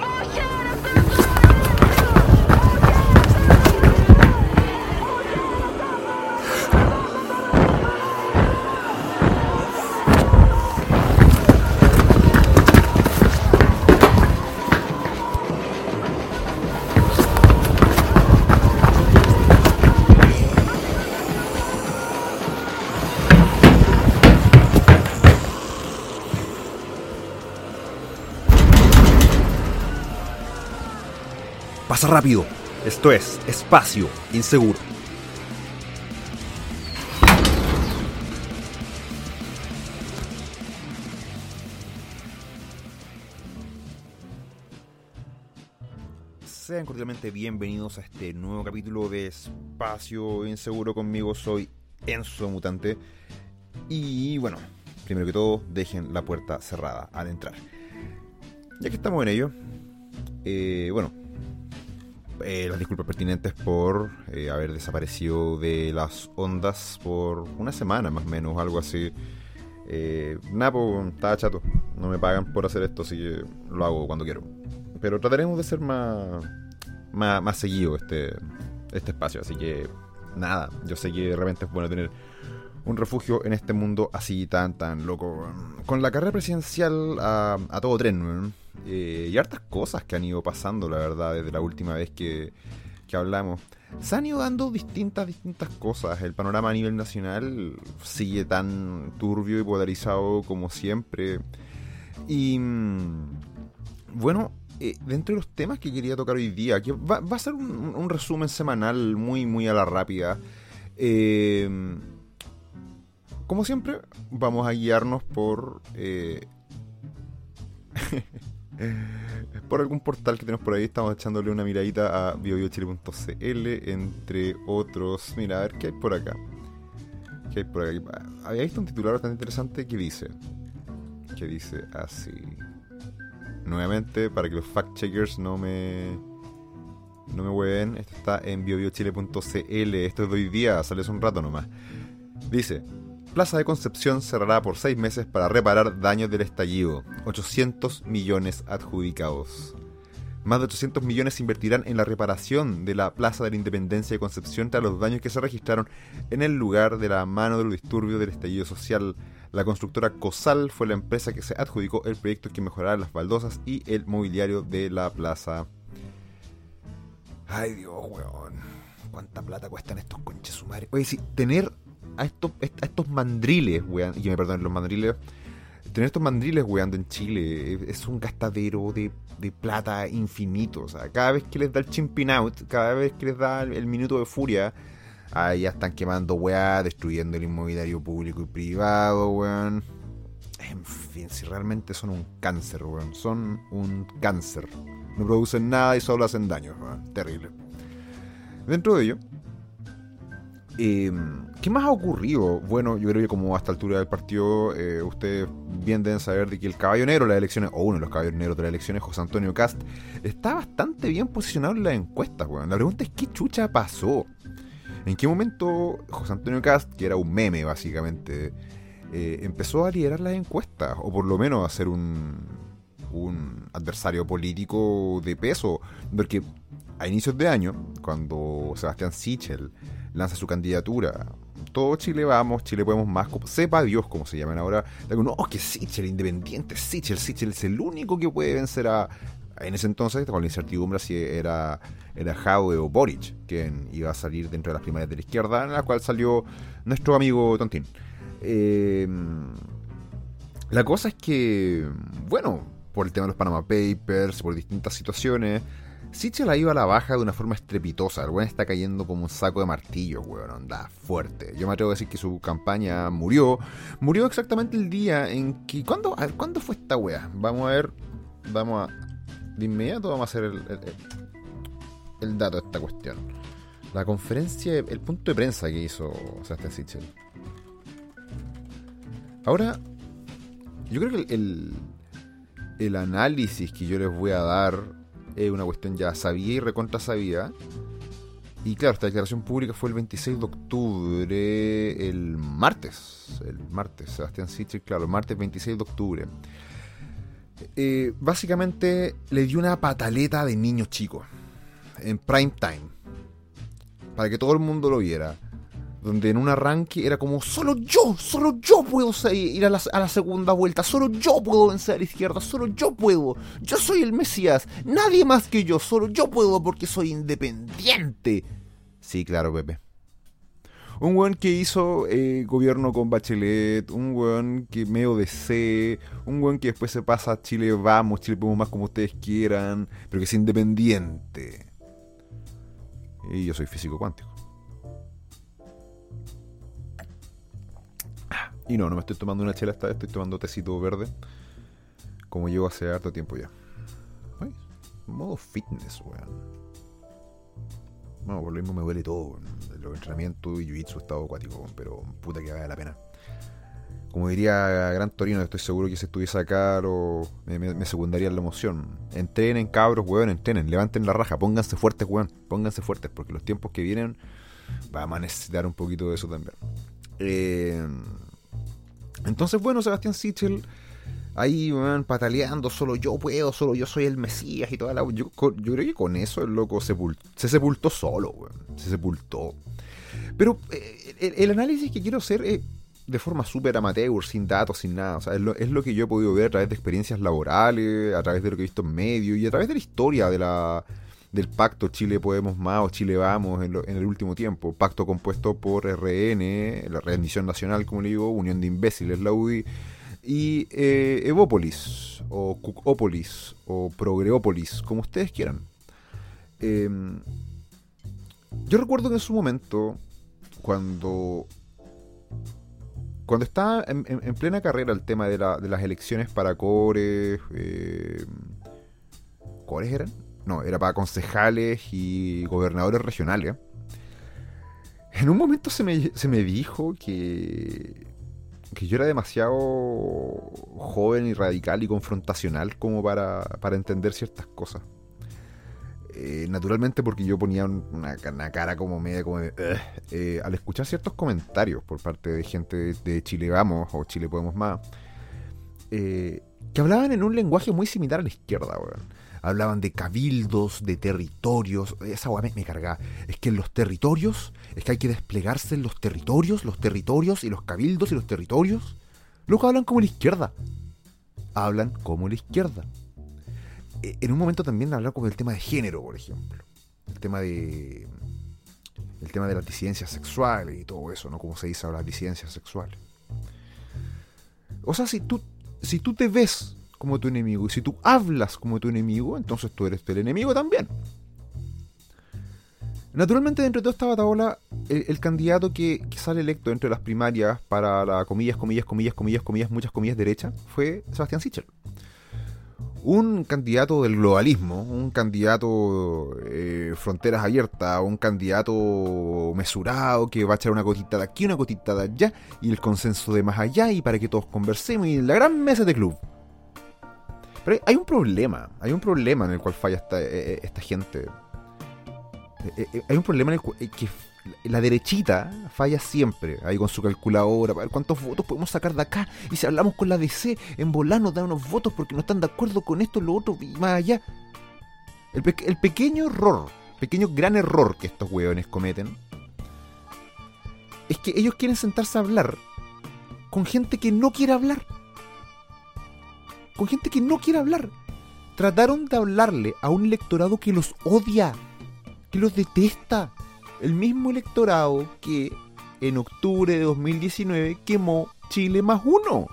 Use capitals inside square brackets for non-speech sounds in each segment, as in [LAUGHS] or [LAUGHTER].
Pasa rápido. Esto es Espacio Inseguro. Sean cordialmente bienvenidos a este nuevo capítulo de Espacio Inseguro. Conmigo soy Enzo Mutante. Y bueno, primero que todo, dejen la puerta cerrada al entrar. Ya que estamos en ello, eh, bueno, eh, las disculpas pertinentes por eh, haber desaparecido de las ondas por una semana más o menos, algo así. Eh, Napo, estaba chato, no me pagan por hacer esto, así que lo hago cuando quiero. Pero trataremos de ser más, más, más seguido este, este espacio, así que nada, yo sé que de repente es bueno tener un refugio en este mundo así tan tan loco. Con la carrera presidencial a, todo tren, eh, y hartas cosas que han ido pasando, la verdad, desde la última vez que, que hablamos. Se han ido dando distintas, distintas cosas. El panorama a nivel nacional sigue tan turbio y polarizado como siempre. Y mm, bueno, eh, dentro de los temas que quería tocar hoy día, que va, va a ser un, un, resumen semanal muy, muy a la rápida. Eh, como siempre, vamos a guiarnos por eh, [LAUGHS] por algún portal que tenemos por ahí, estamos echándole una miradita a biobiochile.cl, entre otros. Mira, a ver qué hay por acá. ¿Qué hay por acá? Había visto un titular bastante interesante que dice: Que dice así. Nuevamente, para que los fact-checkers no me. No me hueven, esto está en biobiochile.cl. Esto es de hoy día, sale hace un rato nomás. Dice: Plaza de Concepción cerrará por seis meses para reparar daños del estallido. 800 millones adjudicados. Más de 800 millones se invertirán en la reparación de la Plaza de la Independencia de Concepción tras los daños que se registraron en el lugar de la mano del disturbio del estallido social. La constructora COSAL fue la empresa que se adjudicó el proyecto que mejorará las baldosas y el mobiliario de la plaza. Ay Dios, weón. ¿Cuánta plata cuestan estos conches sumares? Oye, si tener a estos, a estos mandriles, weón, y me perdonen los mandriles, tener estos mandriles weando en Chile es un gastadero de, de, plata infinito. O sea, cada vez que les da el chimping out, cada vez que les da el, minuto de furia, ahí ya están quemando weá, destruyendo el inmobiliario público y privado, weón. En fin, si realmente son un cáncer, weón. Son un cáncer. No producen nada y solo hacen daño, weón. Terrible. Dentro de ello, eh, ¿Qué más ha ocurrido? Bueno, yo creo que como a esta altura del partido, eh, ustedes bien deben saber de que el caballo negro de las elecciones, o uno de los caballos de las elecciones, José Antonio Cast, está bastante bien posicionado en las encuestas, weón. La pregunta es qué chucha pasó. ¿En qué momento José Antonio Cast, que era un meme básicamente, eh, empezó a liderar las encuestas? O por lo menos a ser un adversario político de peso. Porque a inicios de año, cuando Sebastián Sichel lanza su candidatura. Todo Chile vamos, Chile podemos más, sepa Dios cómo se llaman ahora. No, que Sichel, independiente, Sichel, Sichel es el único que puede vencer a. En ese entonces, con la incertidumbre si era, era Jaude o Boric, quien iba a salir dentro de las primarias de la izquierda, en la cual salió nuestro amigo Tontín. Eh, la cosa es que, bueno, por el tema de los Panama Papers, por distintas situaciones, Sichel la iba a la baja de una forma estrepitosa. El weón está cayendo como un saco de martillo, weón. Anda fuerte. Yo me atrevo a decir que su campaña murió. Murió exactamente el día en que. ¿Cuándo, a ver, ¿cuándo fue esta wea? Vamos a ver. Vamos a. De inmediato vamos a hacer el, el, dato de esta cuestión. La conferencia, el punto de prensa que hizo Sebastián Sichel. Ahora, yo creo que el, el análisis que yo les voy a dar es una cuestión ya sabía y recontra sabía. Y claro, esta declaración pública fue el 26 de octubre, el martes. El martes, Sebastián Sichel, claro, el martes 26 de octubre. eh, básicamente le dio una pataleta de niños chicos en prime time para que todo el mundo lo viera. Donde en un arranque era como, solo yo, solo yo puedo ir a la, segunda vuelta, solo yo puedo vencer a la izquierda, solo yo puedo, yo soy el Mesías, nadie más que yo, solo yo puedo porque soy independiente. Sí, claro, Pepe. Un weón que hizo eh, gobierno con Bachelet, un weón que medio DC, un weón que después se pasa a Chile vamos, Chile podemos más como ustedes quieran, pero que es independiente. Y yo soy físico cuántico. Y no, no me estoy tomando una chela esta vez, estoy tomando tecito verde. Como llevo hace harto tiempo ya. Modo fitness, weón. Bueno, por lo mismo me duele todo. Los entrenamientos y jiu-jitsu estado acuático, pero puta que vale la pena. Como diría Gran Torino, estoy seguro que si estuviese acá me, secundaría la emoción. Entrenen, cabros, weón, entrenen, levanten la raja, pónganse fuertes, weón, pónganse fuertes, porque los tiempos que vienen vamos a necesitar un poquito de eso también. Eh, entonces, bueno, Sebastián Sichel ahí, weón, pataleando, solo yo puedo, solo yo soy el Mesías y toda la... Yo, yo creo que con eso el loco se sepultó solo, weón, se sepultó. Pero eh, el, análisis que quiero hacer es de forma súper amateur, sin datos, sin nada. O sea, es lo, es lo, que yo he podido ver a través de experiencias laborales, a través de lo que he visto en medios y a través de la historia de la, del pacto Chile Podemos Más o Chile Vamos en, en, el último tiempo. Pacto compuesto por RN, la Rendición Nacional, como le digo, Unión de Imbéciles, la UDI, y eh, Evópolis, o Cucópolis, o Progreópolis, como ustedes quieran. Em, yo recuerdo que en su momento, cuando cuando estaba en, plena carrera el tema de, las elecciones para cores, eh, ¿cores eran? No, era para concejales y gobernadores regionales. En un momento se me, se me dijo que, que yo era demasiado joven y radical y confrontacional como para, para entender ciertas cosas. Eh, naturalmente porque yo ponía una, cara como media como. Eh, al escuchar ciertos comentarios por parte de gente de, Chile Vamos o Chile Podemos Más, eh, que hablaban en un lenguaje muy similar a la izquierda, Hablaban de cabildos, de territorios. Esa weá me, me cargaba. Es que en los territorios, es que hay que desplegarse en los territorios, los territorios y los cabildos y los territorios. Luego hablan como la izquierda. Hablan como la izquierda. Eh, en un momento también hablar con el tema de género, por ejemplo. El tema de. El tema de las disidencias sexuales y todo eso, ¿no? Como se dice ahora, las disidencias sexuales. O sea, si tú, si tú te ves como tu enemigo y si tú hablas como tu enemigo, entonces tú eres el enemigo también. Naturalmente, dentro de toda esta batabola, el, candidato que, sale electo entre las primarias para la comillas, comillas, comillas, comillas, comillas, muchas comillas derecha fue Sebastián Sichel un candidato del globalismo, un candidato eh, fronteras abiertas, un candidato mesurado que va a echar una gotita de aquí, una gotita de allá, y el consenso de más allá, y para que todos conversemos, y la gran mesa de club. Pero hay un problema, hay un problema en el cual falla esta, eh, eh, esta gente. hay un problema en el que la derechita falla siempre, ahí con su calculadora, para ver cuántos votos podemos sacar de acá. Y si hablamos con la DC, en volar nos dan unos votos porque no están de acuerdo con esto, lo otro y más allá. El, pequeño error, pequeño gran error que estos hueones cometen, es que ellos quieren sentarse a hablar con gente que no quiere hablar. Con gente que no quiere hablar. Trataron de hablarle a un electorado que los odia, que los detesta el mismo electorado que en octubre de 2019 quemó Chile más uno.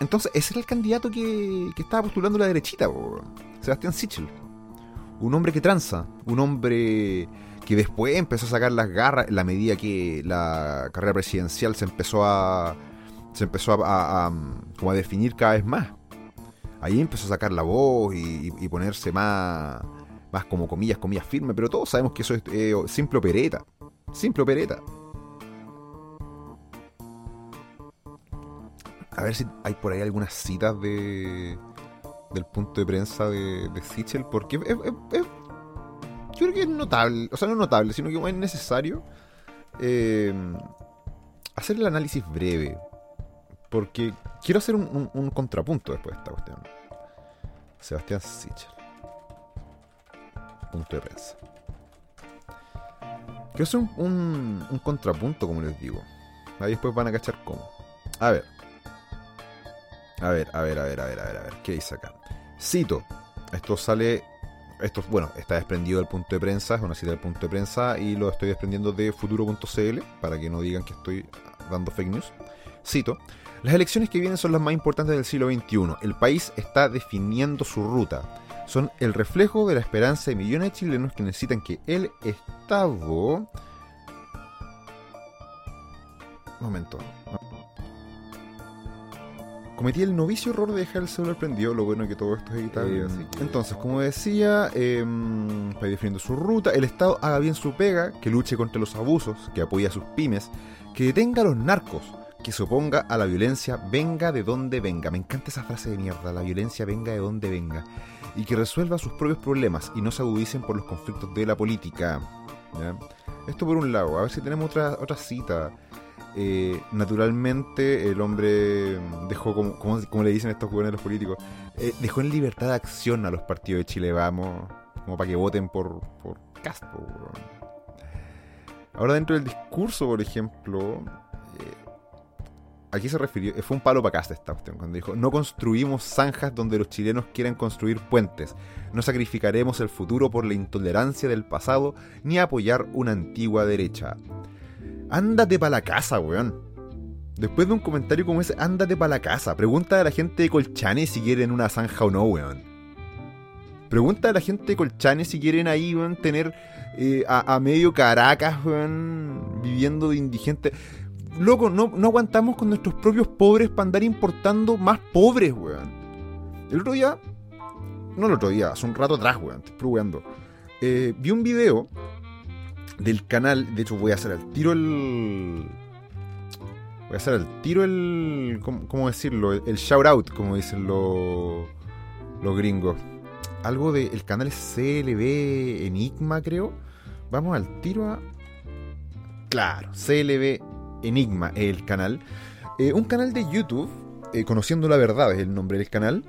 Entonces, ese era el candidato que, estaba postulando la derechita, Sebastián Sichel. Un hombre que tranza, un hombre que después empezó a sacar las garras en la medida que la carrera presidencial se empezó a se empezó a, como a definir cada vez más. Ahí empezó a sacar la voz y ponerse más más como comillas, comillas firmes, pero todos sabemos que eso es eh, simple opereta. Simple opereta. A ver si hay por ahí algunas citas de del punto de prensa de, de Sichel, porque yo creo que es notable, o sea, no notable, sino que es necesario eh, hacer el análisis breve. Porque, quiero hacer un, contrapunto después de esta cuestión. Sebastián Sichel. Punto de prensa. Quiero hacer un, un contrapunto, como les digo. Ahí después van a cachar cómo. A ver. A ver, a ver, a ver, a ver, a ver, a ver. ¿Qué dice acá? Cito. Esto sale. Esto, bueno, está desprendido del punto de prensa, es una cita del punto de prensa y lo estoy desprendiendo de futuro.cl para que no digan que estoy dando fake news. Cito. Las elecciones que vienen son las más importantes del siglo XXI. El país está definiendo su ruta. Son el reflejo de la esperanza de millones de chilenos que necesitan que el Estado momento. Cometí el novicio error de dejar el celular prendido, lo bueno es que todo esto es editable. Entonces, como decía, eh, definiendo su ruta, el Estado haga bien su pega, que luche contra los abusos, que apoye a sus pymes, que detenga a los narcos, que se oponga a la violencia, venga de donde venga. Me encanta esa frase de mierda, la violencia venga de donde venga. Y que resuelva sus propios problemas y no se agudicen por los conflictos de la política. Esto por un lado, a ver si tenemos otra, otra cita. Eh, naturalmente el hombre dejó, como, como, le dicen estos los políticos, eh, dejó en libertad de acción a los partidos de Chile Vamos, como para que voten por, por Castro. Ahora dentro del discurso, por ejemplo, aquí se refirió, fue un palo para Castro esta cuestión, cuando dijo, no construimos zanjas donde los chilenos quieran construir puentes, no sacrificaremos el futuro por la intolerancia del pasado ni apoyar una antigua derecha. Ándate para la casa, weón. Después de un comentario como ese, ándate para la casa. Pregunta a la gente de Colchane si quieren una zanja o no, weón. Pregunta a la gente de Colchane si quieren ahí, weón, tener eh, a, medio Caracas, weón, viviendo de indigente. Loco, no, no aguantamos con nuestros propios pobres para andar importando más pobres, weón. El otro día, no el otro día, hace un rato atrás, weón, estoy probando. Eh, vi un video del canal. De hecho, voy a hacer al tiro el. Voy a hacer al tiro el. ¿Cómo, decirlo? El, shout out, como dicen los, los gringos. Algo del el canal CLB Enigma, creo. Vamos al tiro a. Claro, CLB Enigma es el canal. Eh, un canal de YouTube, eh, Conociendo la Verdad es el nombre del canal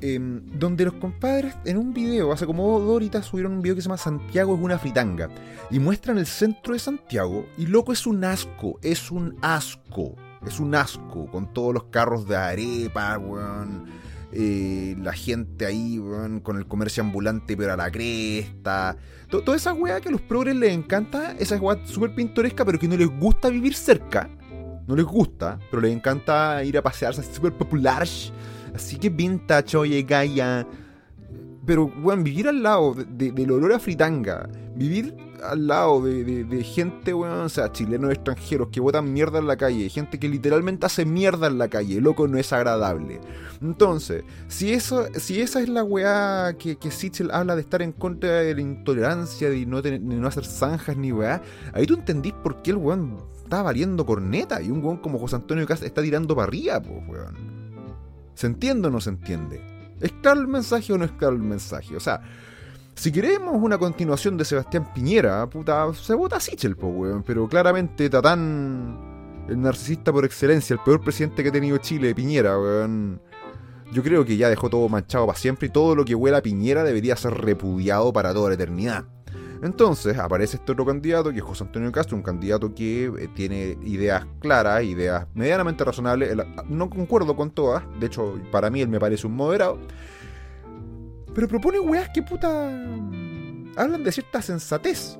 Em, donde los compadres en un video, hace como dos horitas subieron un video que se llama Santiago es una fritanga y muestran el centro de Santiago y loco es un asco, es un asco, es un asco con todos los carros de arepa, weón. Eh, la gente ahí, con el comercio ambulante pero a la cresta. toda esa weá que a los progres les encanta, esa weá súper pintoresca pero que no les gusta vivir cerca. No les gusta, pero les encanta ir a pasearse, súper popular Así que vintage, oye, Gaia. Pero, weón, vivir al lado de, del olor a fritanga, vivir al lado de, gente, weón, o sea, chilenos extranjeros que botan mierda en la calle, gente que literalmente hace mierda en la calle, loco, no es agradable. Entonces, si, eso, si esa es la weá que, que Sichel habla de estar en contra de la intolerancia, de no, no hacer zanjas ni weá, ahí tú entendís por qué el weón está valiendo corneta y un weón como José Antonio Cas está tirando para arriba, pues, weón. ¿Se entiende o no se entiende? ¿Es claro el mensaje o no es claro el mensaje? O sea, si queremos una continuación de Sebastián Piñera, puta, se vota Sichel, po, weón. Pero claramente Tatán, el narcisista por excelencia, el peor presidente que ha tenido Chile, Piñera, weón. Yo creo que ya dejó todo manchado para siempre y todo lo que huela a Piñera debería ser repudiado para toda la eternidad. Entonces aparece este otro candidato, que es José Antonio Castro, un candidato que eh, tiene ideas claras, ideas medianamente razonables. No concuerdo con todas, de hecho, para mí él me parece un moderado. Pero propone weas que puta. hablan de cierta sensatez.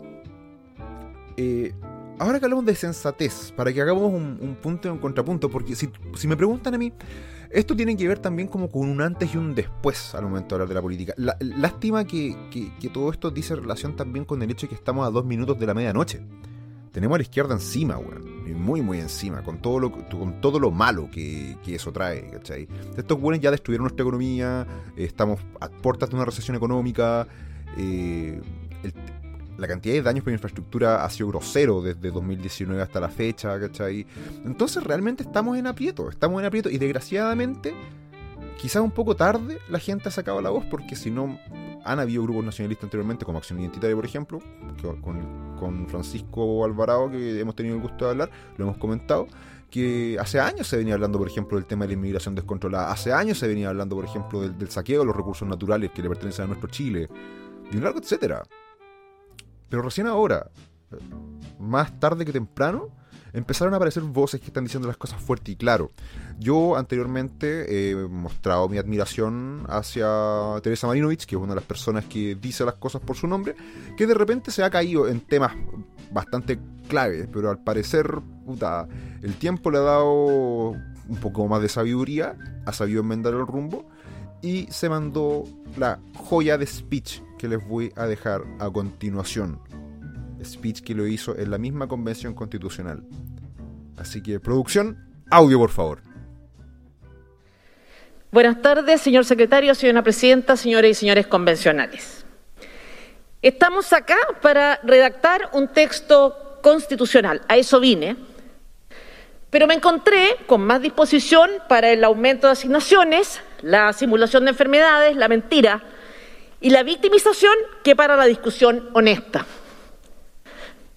Eh, ahora que hablamos de sensatez, para que hagamos un, punto y un contrapunto, porque si, si me preguntan a mí, esto tiene que ver también como con un antes y un después al momento de hablar de la política. lástima que, todo esto dice relación también con el hecho de que estamos a dos minutos de la medianoche. Tenemos a la izquierda encima, weón. Muy, muy encima, con todo lo, con todo lo malo que, eso trae, ¿cachai? Estos weones ya destruyeron nuestra economía, estamos a puertas de una recesión económica, eh, la cantidad de daños por infraestructura ha sido grosero desde 2019 hasta la fecha, ¿cachai? Entonces realmente estamos en aprieto, estamos en aprieto y desgraciadamente, quizás un poco tarde, la gente ha sacado la voz porque si no, han habido grupos nacionalistas anteriormente, como Acción Identitaria, por ejemplo, con, con Francisco Alvarado, que hemos tenido el gusto de hablar, lo hemos comentado, que hace años se venía hablando, por ejemplo, del tema de la inmigración descontrolada, hace años se venía hablando, por ejemplo, del, del saqueo de los recursos naturales que le pertenecen a nuestro Chile, y un largo etcétera. Pero recién ahora, más tarde que temprano, empezaron a aparecer voces que están diciendo las cosas fuerte y claro. Yo anteriormente he mostrado mi admiración hacia Teresa Marinovich, que es una de las personas que dice las cosas por su nombre, que de repente se ha caído en temas bastante claves, pero al parecer, puta, el tiempo le ha dado un poco más de sabiduría, ha sabido enmendar el rumbo y se mandó la joya de speech que les voy a dejar a continuación speech que lo hizo en la misma convención constitucional. Así que, producción, audio por favor. Buenas tardes, señor secretario, señora presidenta, señores y señores convencionales. Estamos acá para redactar un texto constitucional, a eso vine, pero me encontré con más disposición para el aumento de asignaciones, la simulación de enfermedades, la mentira y la victimización que para la discusión honesta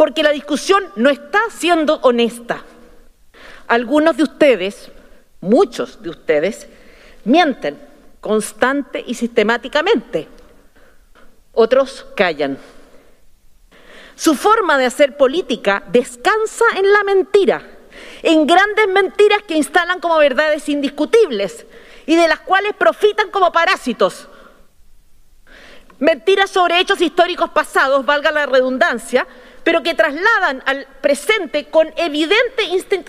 porque la discusión no está siendo honesta. Algunos de ustedes, muchos de ustedes, mienten constante y sistemáticamente. Otros callan. Su forma de hacer política descansa en la mentira, en grandes mentiras que instalan como verdades indiscutibles y de las cuales profitan como parásitos. Mentiras sobre hechos históricos pasados, valga la redundancia, pero que trasladan al presente con evidente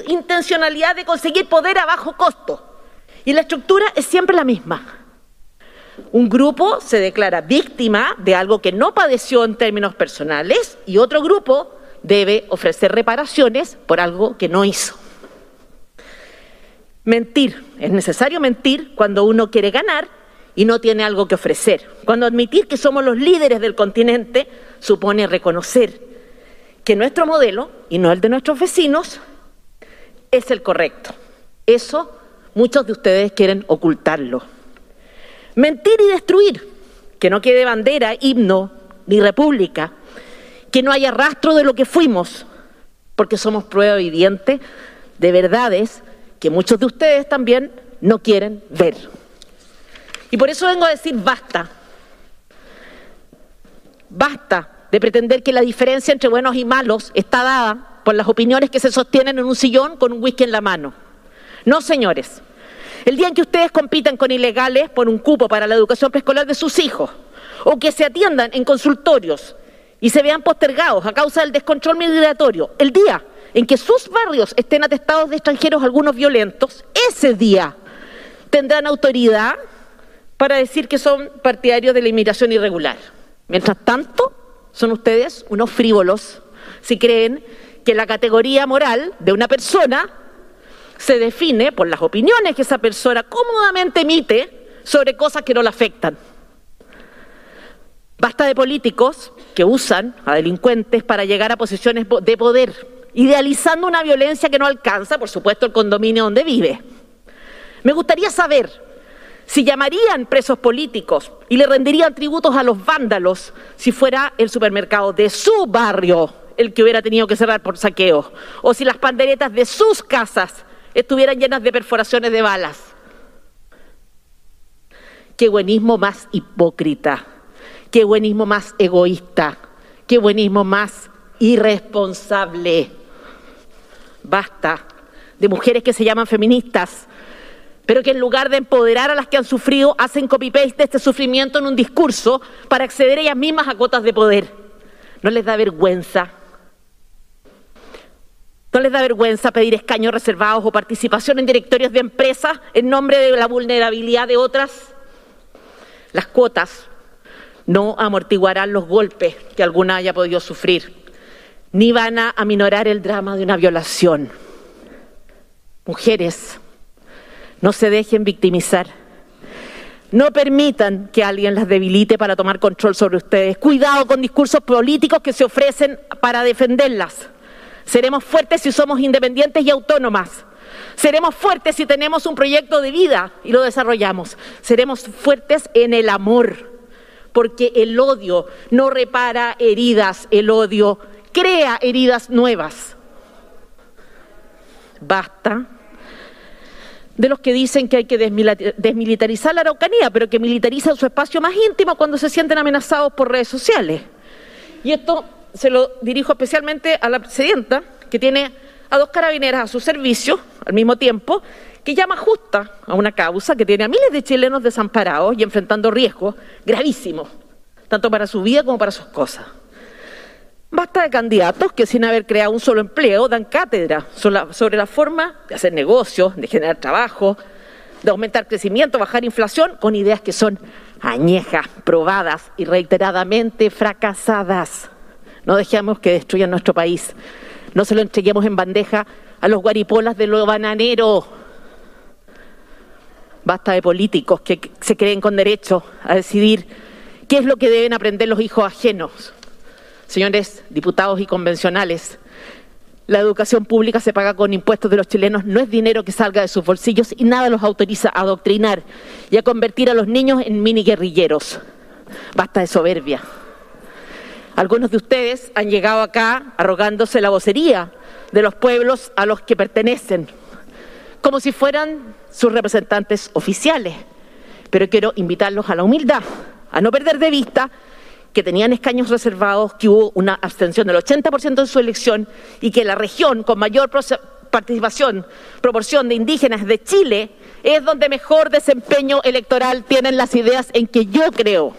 intencionalidad de conseguir poder a bajo costo. Y la estructura es siempre la misma. Un grupo se declara víctima de algo que no padeció en términos personales y otro grupo debe ofrecer reparaciones por algo que no hizo. Mentir. Es necesario mentir cuando uno quiere ganar y no tiene algo que ofrecer. Cuando admitir que somos los líderes del continente supone reconocer que nuestro modelo, y no el de nuestros vecinos, es el correcto. Eso muchos de ustedes quieren ocultarlo. Mentir y destruir, que no quede bandera, himno ni república, que no haya rastro de lo que fuimos, porque somos prueba viviente de verdades que muchos de ustedes también no quieren ver. Y por eso vengo a decir basta. Basta de pretender que la diferencia entre buenos y malos está dada por las opiniones que se sostienen en un sillón con un whisky en la mano. No, señores. El día en que ustedes compitan con ilegales por un cupo para la educación preescolar de sus hijos, o que se atiendan en consultorios y se vean postergados a causa del descontrol migratorio, el día en que sus barrios estén atestados de extranjeros algunos violentos, ese día tendrán autoridad para decir que son partidarios de la inmigración irregular. Mientras tanto, son ustedes unos frívolos si creen que la categoría moral de una persona se define por las opiniones que esa persona cómodamente emite sobre cosas que no la afectan. Basta de políticos que usan a delincuentes para llegar a posiciones de poder, idealizando una violencia que no alcanza, por supuesto, el condominio donde vive. Me gustaría saber si llamarían presos políticos y le rendirían tributos a los vándalos si fuera el supermercado de su barrio el que hubiera tenido que cerrar por saqueo, o si las panderetas de sus casas estuvieran llenas de perforaciones de balas. Qué buenismo más hipócrita, qué buenismo más egoísta, qué buenismo más irresponsable. Basta de mujeres que se llaman feministas pero que en lugar de empoderar a las que han sufrido, hacen copy-paste de este sufrimiento en un discurso para acceder ellas mismas a cuotas de poder. ¿No les da vergüenza? ¿No les da vergüenza pedir escaños reservados o participación en directorios de empresas en nombre de la vulnerabilidad de otras? Las cuotas no amortiguarán los golpes que alguna haya podido sufrir, ni van a aminorar el drama de una violación. Mujeres, no se dejen victimizar. No permitan que alguien las debilite para tomar control sobre ustedes. Cuidado con discursos políticos que se ofrecen para defenderlas. Seremos fuertes si somos independientes y autónomas. Seremos fuertes si tenemos un proyecto de vida y lo desarrollamos. Seremos fuertes en el amor, porque el odio no repara heridas, el odio crea heridas nuevas. Basta de los que dicen que hay que desmilitarizar la Araucanía, pero que militarizan su espacio más íntimo cuando se sienten amenazados por redes sociales. Y esto se lo dirijo especialmente a la presidenta, que tiene a dos carabineras a su servicio al mismo tiempo, que llama justa a una causa que tiene a miles de chilenos desamparados y enfrentando riesgos gravísimos, tanto para su vida como para sus cosas. Basta de candidatos que sin haber creado un solo empleo dan cátedra sobre la, forma de hacer negocios, de generar trabajo, de aumentar crecimiento, bajar inflación, con ideas que son añejas, probadas y reiteradamente fracasadas. No dejemos que destruyan nuestro país. No se lo entreguemos en bandeja a los guaripolas de lo bananero. Basta de políticos que se creen con derecho a decidir qué es lo que deben aprender los hijos ajenos. Señores diputados y convencionales, la educación pública se paga con impuestos de los chilenos, no es dinero que salga de sus bolsillos y nada los autoriza a adoctrinar y a convertir a los niños en mini guerrilleros. Basta de soberbia. Algunos de ustedes han llegado acá arrogándose la vocería de los pueblos a los que pertenecen, como si fueran sus representantes oficiales. Pero quiero invitarlos a la humildad, a no perder de vista que tenían escaños reservados, que hubo una abstención del 80% en su elección y que la región con mayor participación, proporción de indígenas de Chile, es donde mejor desempeño electoral tienen las ideas en que yo creo.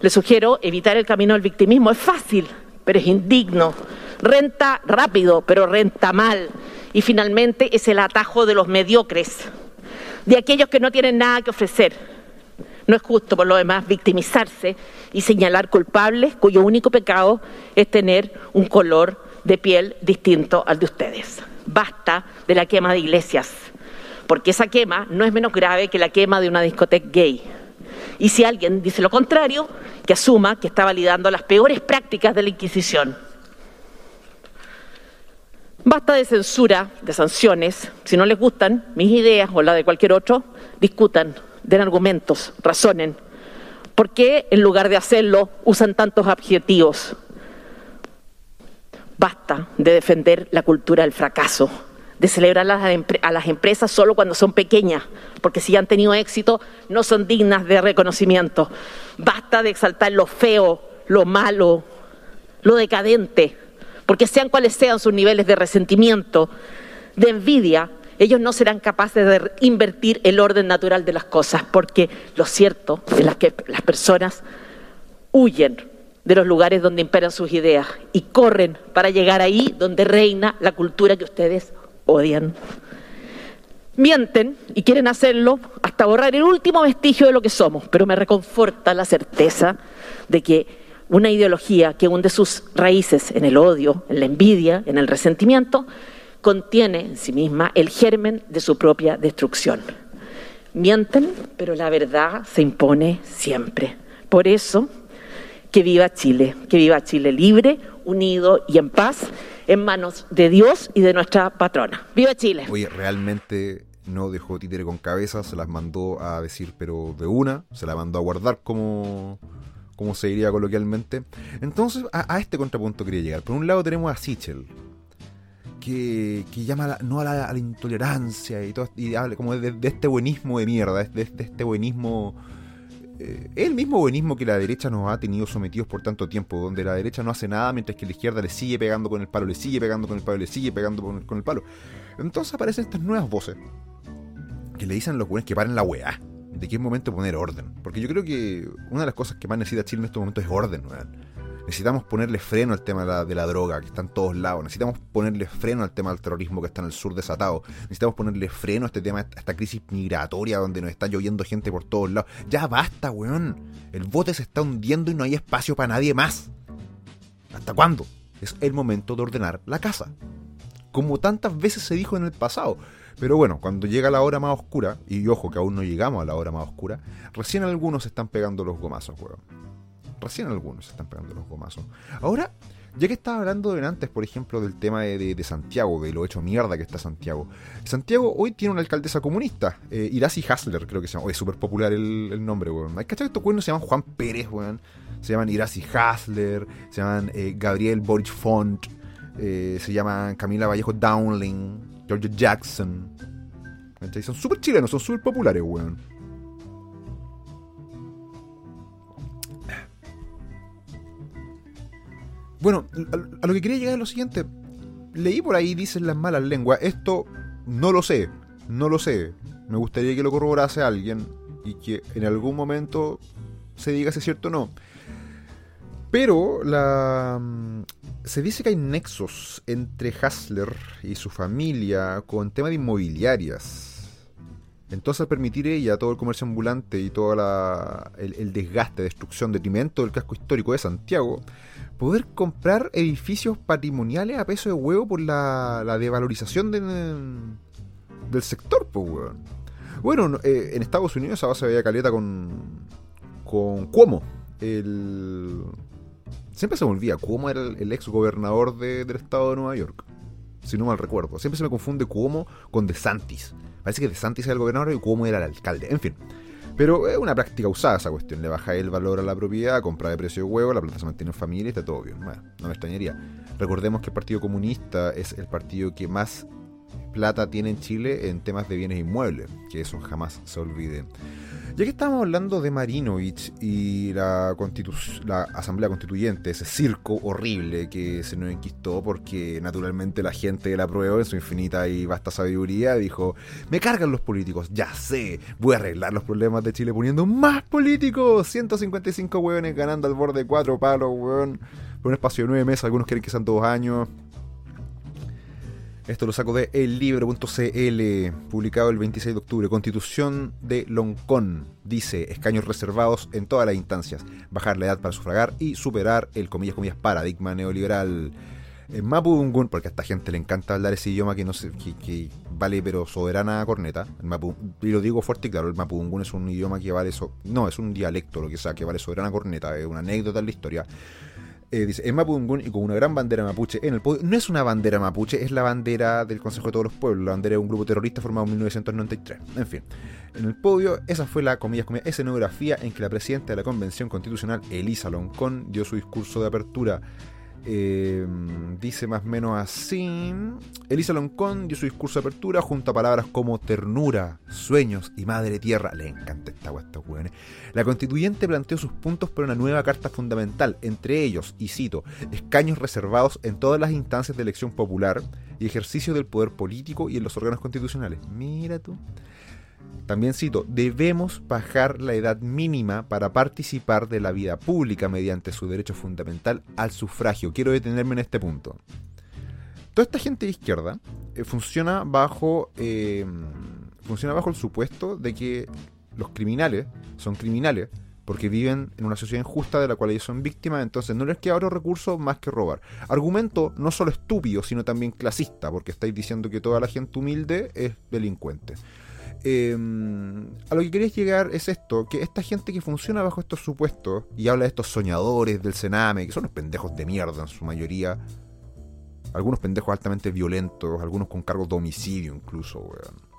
Les sugiero evitar el camino del victimismo. Es fácil, pero es indigno. Renta rápido, pero renta mal. Y finalmente es el atajo de los mediocres, de aquellos que no tienen nada que ofrecer no es justo, por lo demás, victimizarse y señalar culpables cuyo único pecado es tener un color de piel distinto al de ustedes. Basta de la quema de iglesias, porque esa quema no es menos grave que la quema de una discoteca gay. Y si alguien dice lo contrario, que asuma que está validando las peores prácticas de la Inquisición. Basta de censura, de sanciones. Si no les gustan mis ideas o la de cualquier otro, discutan den argumentos, razonen. ¿Por qué en lugar de hacerlo usan tantos adjetivos? Basta de defender la cultura del fracaso, de celebrar a las empresas solo cuando son pequeñas, porque si han tenido éxito no son dignas de reconocimiento. Basta de exaltar lo feo, lo malo, lo decadente, porque sean cuales sean sus niveles de resentimiento, de envidia, ellos no serán capaces de invertir el orden natural de las cosas, porque lo cierto es que las personas huyen de los lugares donde imperan sus ideas y corren para llegar ahí donde reina la cultura que ustedes odian. Mienten y quieren hacerlo hasta borrar el último vestigio de lo que somos, pero me reconforta la certeza de que una ideología que hunde sus raíces en el odio, en la envidia, en el resentimiento, contiene en sí misma el germen de su propia destrucción. Mienten, pero la verdad se impone siempre. Por eso, que viva Chile, que viva Chile libre, unido y en paz, en manos de Dios y de nuestra patrona. ¡Viva Chile! Oye, realmente no dejó títere con cabeza, se las mandó a decir, pero de una, se la mandó a guardar como, como se diría coloquialmente. Entonces, a, a este contrapunto quería llegar. Por un lado tenemos a Sichel, que, llama no a la, intolerancia y todo y habla como de, este buenismo de mierda, de, este buenismo eh, el mismo buenismo que la derecha nos ha tenido sometidos por tanto tiempo, donde la derecha no hace nada mientras que la izquierda le sigue pegando con el palo, le sigue pegando con el palo, le sigue pegando con el, palo. Entonces aparecen estas nuevas voces que le dicen a los buenos que paren la weá, de es momento poner orden. Porque yo creo que una de las cosas que más necesita Chile en estos momentos es orden, weón Necesitamos ponerle freno al tema de la, droga, que está en todos lados. Necesitamos ponerle freno al tema del terrorismo que está en el sur desatado. Necesitamos ponerle freno a este tema, a esta crisis migratoria donde nos está lloviendo gente por todos lados. Ya basta, weón. El bote se está hundiendo y no hay espacio para nadie más. ¿Hasta cuándo? Es el momento de ordenar la casa. Como tantas veces se dijo en el pasado. Pero bueno, cuando llega la hora más oscura, y ojo que aún no llegamos a la hora más oscura, recién algunos están pegando los gomazos, weón. Recién algunos se están pegando los gomazos. Ahora, Ya que estaba hablando de antes, por ejemplo, del tema de, Santiago, de lo hecho mierda que está Santiago. Santiago hoy tiene una alcaldesa comunista, eh, Irasi Hasler, creo que se llama. Hoy es súper popular el, nombre, weón. Hay que estos cuernos se llaman Juan Pérez, weón. Se llaman Irasi Hasler, se llaman eh, Gabriel Boric Font, eh, se llaman Camila Vallejo Downling, George Jackson. Son súper chilenos, son súper populares, weón. Bueno, a, lo que quería llegar es lo siguiente. Leí por ahí, dicen las malas lenguas. Esto no lo sé, no lo sé. Me gustaría que lo corroborase alguien y que en algún momento se diga si es cierto o no. Pero la, mm, se dice que hay nexos entre Hasler y su familia con temas de inmobiliarias. Entonces, al permitir ella todo el comercio ambulante y todo el, el, desgaste, destrucción, detrimento del casco histórico de Santiago, poder comprar edificios patrimoniales a peso de huevo por la, devalorización del sector, pues, weón. Bueno, eh, en Estados Unidos esa base veía caleta con, con Cuomo. Siempre se me olvida, Cuomo era el, ex gobernador del estado de Nueva York. Si no mal recuerdo. Siempre se me confunde Cuomo con DeSantis. Parece que DeSantis era el gobernador y Cuomo era el alcalde. En fin. Pero es una práctica usada esa cuestión. Le baja el valor a la propiedad, compra de precio de huevo, la plata se mantiene en familia y está todo bien. Bueno, no me extrañaría. Recordemos que el Partido Comunista es el partido que más plata tiene en Chile en temas de bienes inmuebles. Que eso jamás se olvide. Ya que estamos hablando de Marinovich y la, la Asamblea Constituyente, ese circo horrible que se nos enquistó porque naturalmente la gente de la prueba en su infinita y vasta sabiduría dijo, me cargan los políticos, ya sé, voy a arreglar los problemas de Chile poniendo más políticos, 155 hueones ganando al borde de cuatro palos, hueón, por un espacio de nueve meses, algunos quieren que sean dos años. Esto lo saco de ellibro.cl, publicado el 26 de octubre. Constitución de Loncón. Dice, escaños reservados en todas las instancias. Bajar la edad para sufragar y superar el, comillas, comillas, paradigma neoliberal. En Mapudungun, porque a esta gente le encanta hablar ese idioma que no sé, que, vale pero soberana corneta. y lo digo fuerte y claro, el Mapudungun es un idioma que vale eso. No, es un dialecto, lo que sea, que vale soberana corneta, es una anécdota en la historia. Eh, dice, en Mapudungun y con una gran bandera mapuche en el podio. No es una bandera mapuche, es la bandera del Consejo de Todos los Pueblos, la bandera de un grupo terrorista formado en 1993. En fin, en el podio, esa fue la, comillas, comillas, escenografía en que la presidenta de la Convención Constitucional, Elisa Loncón, dio su discurso de apertura eh, dice más o menos así. Elisa Loncón dio su discurso de apertura junto a palabras como ternura, sueños y madre tierra. Le encanta esta guasta, La constituyente planteó sus puntos para una nueva carta fundamental, entre ellos, y cito, escaños reservados en todas las instancias de elección popular y ejercicio del poder político y en los órganos constitucionales. Mira tú. También cito, debemos bajar la edad mínima para participar de la vida pública mediante su derecho fundamental al sufragio. Quiero detenerme en este punto. Toda esta gente de izquierda eh, funciona bajo eh, funciona bajo el supuesto de que los criminales son criminales porque viven en una sociedad injusta de la cual ellos son víctimas, entonces no les queda otro recurso más que robar. Argumento no solo estúpido, sino también clasista, porque estáis diciendo que toda la gente humilde es delincuente. Em, a lo que quería llegar es esto, que esta gente que funciona bajo estos supuestos y habla de estos soñadores del Sename, que son unos pendejos de mierda en su mayoría, algunos pendejos altamente violentos, algunos con cargos de homicidio incluso, weón.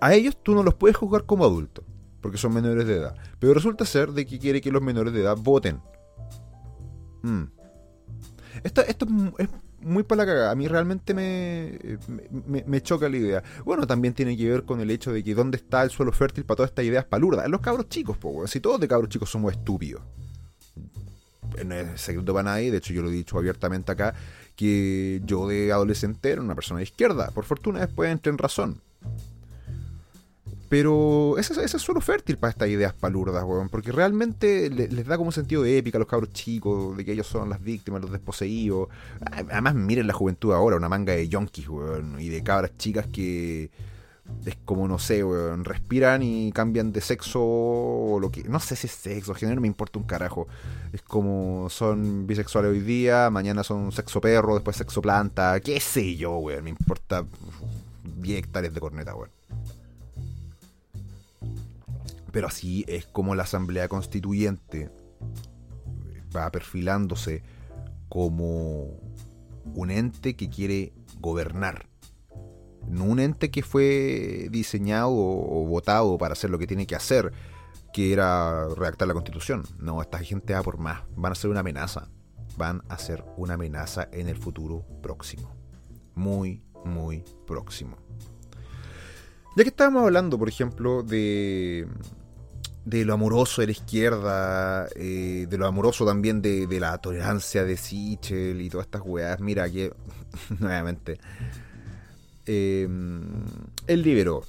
A ellos tú no los puedes juzgar como adultos, porque son menores de edad. Pero resulta ser de que quiere que los menores de edad voten. Mm. Esto, esto es muy para la cagada. A mí realmente me, me, choca la idea. Bueno, también tiene que ver con el hecho de que dónde está el suelo fértil para todas estas ideas palurdas. Los cabros chicos, po, Si todos de cabros chicos somos estúpidos. No es secreto para nadie, de hecho yo lo he dicho abiertamente acá, que yo de adolescente era una persona de izquierda. Por fortuna después entré en razón. Pero ese, es suelo fértil para estas ideas palurdas, weón. Porque realmente les da como un sentido de épica a los cabros chicos, de que ellos son las víctimas, los desposeídos. Además, miren la juventud ahora, una manga de yonkis, weón. Y de cabras chicas que es como, no sé, weón, respiran y cambian de sexo o lo que... No sé si es sexo, género, me importa un carajo. Es como son bisexuales hoy día, mañana son sexo perro, después sexo planta, qué sé yo, weón. Me importa 10 hectáreas de corneta, weón. Pero así es como la Asamblea Constituyente va perfilándose como un ente que quiere gobernar. No un ente que fue diseñado o votado para hacer lo que tiene que hacer, que era redactar la constitución. No, esta gente va por más. Van a ser una amenaza. Van a ser una amenaza en el futuro próximo. Muy, muy próximo. Ya que estábamos hablando, por ejemplo, de, de lo amoroso de la izquierda, eh, de lo amoroso también de, la tolerancia de Sichel y todas estas weas, mira que, [LAUGHS] nuevamente, eh, él liberó,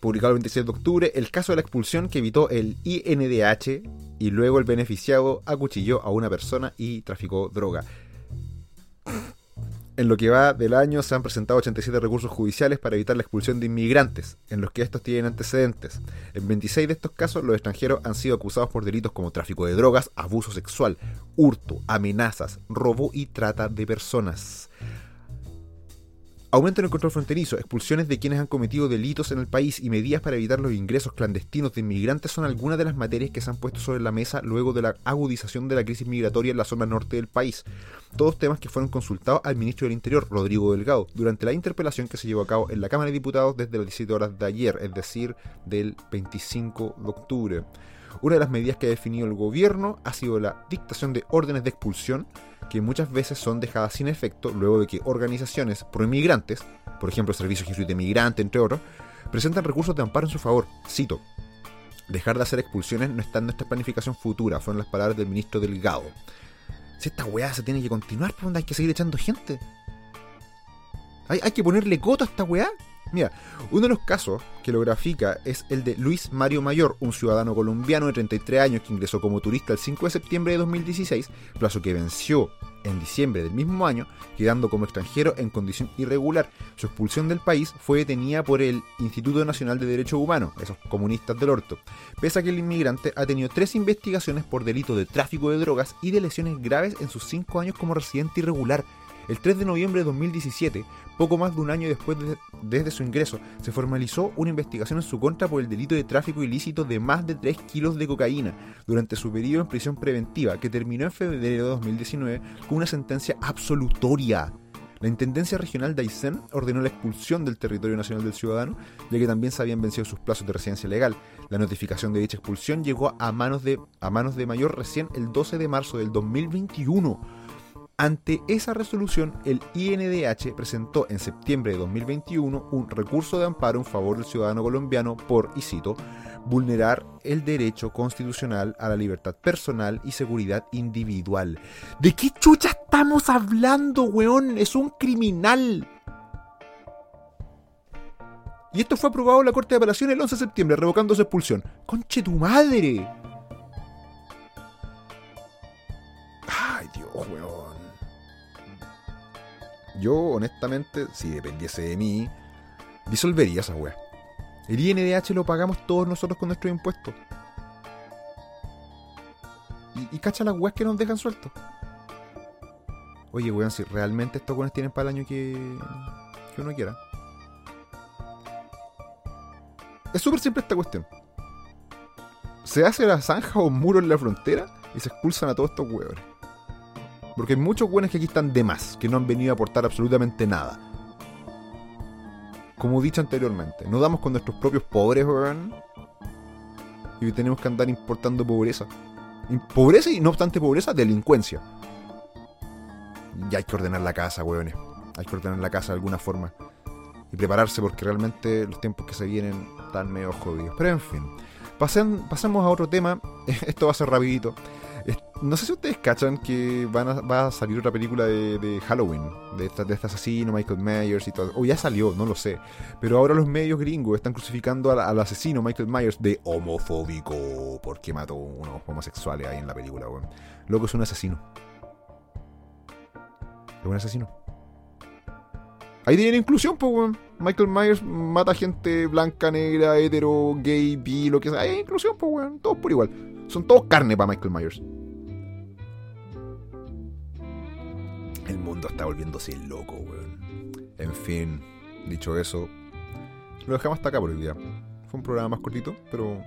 publicado el 26 de octubre, el caso de la expulsión que evitó el INDH y luego el beneficiado acuchilló a una persona y traficó droga. En lo que va del año se han presentado 87 recursos judiciales para evitar la expulsión de inmigrantes, en los que estos tienen antecedentes. En 26 de estos casos los extranjeros han sido acusados por delitos como tráfico de drogas, abuso sexual, hurto, amenazas, robo y trata de personas. Aumento en el control fronterizo, expulsiones de quienes han cometido delitos en el país y medidas para evitar los ingresos clandestinos de inmigrantes son algunas de las materias que se han puesto sobre la mesa luego de la agudización de la crisis migratoria en la zona norte del país. Todos temas que fueron consultados al ministro del Interior, Rodrigo Delgado, durante la interpelación que se llevó a cabo en la Cámara de Diputados desde las 17 horas de ayer, es decir, del 25 de octubre. Una de las medidas que ha definido el gobierno ha sido la dictación de órdenes de expulsión que muchas veces son dejadas sin efecto luego de que organizaciones pro-inmigrantes, por ejemplo el Servicio Jesuita de Migrante, entre otros, presentan recursos de amparo en su favor. Cito, dejar de hacer expulsiones no está en nuestra planificación futura, fueron las palabras del ministro Delgado. Si esta weá se tiene que continuar, ¿por dónde hay que seguir echando gente? ¿Hay, hay que ponerle coto a esta weá? Mira, uno de los casos que lo grafica es el de Luis Mario Mayor, un ciudadano colombiano de 33 años que ingresó como turista el 5 de septiembre de 2016, plazo que venció en diciembre del mismo año, quedando como extranjero en condición irregular. Su expulsión del país fue detenida por el Instituto Nacional de Derechos Humanos, esos comunistas del orto, pese a que el inmigrante ha tenido tres investigaciones por delito de tráfico de drogas y de lesiones graves en sus cinco años como residente irregular. El 3 de noviembre de 2017, poco más de un año después de, desde su ingreso, se formalizó una investigación en su contra por el delito de tráfico ilícito de más de 3 kilos de cocaína durante su periodo en prisión preventiva, que terminó en febrero de 2019 con una sentencia absolutoria. La Intendencia Regional de Aysén ordenó la expulsión del territorio nacional del ciudadano, ya que también se habían vencido sus plazos de residencia legal. La notificación de dicha expulsión llegó a manos de, a manos de Mayor recién el 12 de marzo del 2021 ante esa resolución, el INDH presentó en septiembre de 2021 un recurso de amparo en favor del ciudadano colombiano por, y cito, vulnerar el derecho constitucional a la libertad personal y seguridad individual. ¿De qué chucha estamos hablando, weón? Es un criminal. Y esto fue aprobado en la Corte de Apelación el 11 de septiembre, revocando su expulsión. ¡Conche tu madre! Ay, Dios, weón. Yo, honestamente, si dependiese de mí, disolvería esa weá. El INDH lo pagamos todos nosotros con nuestros impuestos. Y, cacha las weas que nos dejan sueltos. Oye, weón, si realmente estos weones tienen para el año que, que uno quiera. Es súper simple esta cuestión. Se hace la zanja o un muro en la frontera y se expulsan a todos estos weones. Porque hay muchos buenos que aquí están de más, que no han venido a aportar absolutamente nada. Como dicho anteriormente, no damos con nuestros propios pobres, weón. Y tenemos que andar importando pobreza. Pobreza y no obstante pobreza, delincuencia. Y hay que ordenar la casa, weones. Hay que ordenar la casa de alguna forma. Y prepararse porque realmente los tiempos que se vienen están medio jodidos. Pero en fin. pasemos a otro tema. [LAUGHS] Esto va a ser rapidito. No sé si ustedes cachan que va a salir otra película de, Halloween, de, este asesino, Michael Myers y todo. O ya salió, no lo sé. Pero ahora los medios gringos están crucificando al, asesino Michael Myers de homofóbico porque mató unos homosexuales ahí en la película, weón. Loco es un asesino. Es un asesino. Ahí tienen inclusión, pues, weón. Michael Myers mata gente blanca, negra, hetero, gay, bi, lo que sea. Hay inclusión, pues, weón. Todos por igual. Son todos carne para Michael Myers. Mundo está volviéndose loco, weón. En fin, dicho eso, lo dejamos hasta acá por el día. Fue un programa más cortito, pero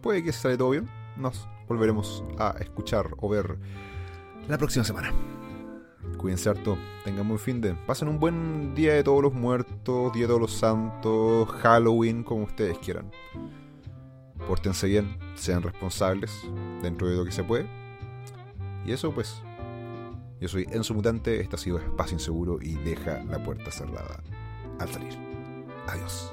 puede que sale todo bien. Nos volveremos a escuchar o ver la próxima semana. Cuídense harto, tengan buen fin de. Pasen un buen día de todos los muertos, día de todos los santos, Halloween, como ustedes quieran. Pórtense bien, sean responsables dentro de lo que se puede. Y eso pues. Yo soy Enzo Mutante, este ha sido Espacio Inseguro y deja la puerta cerrada al salir. Adiós.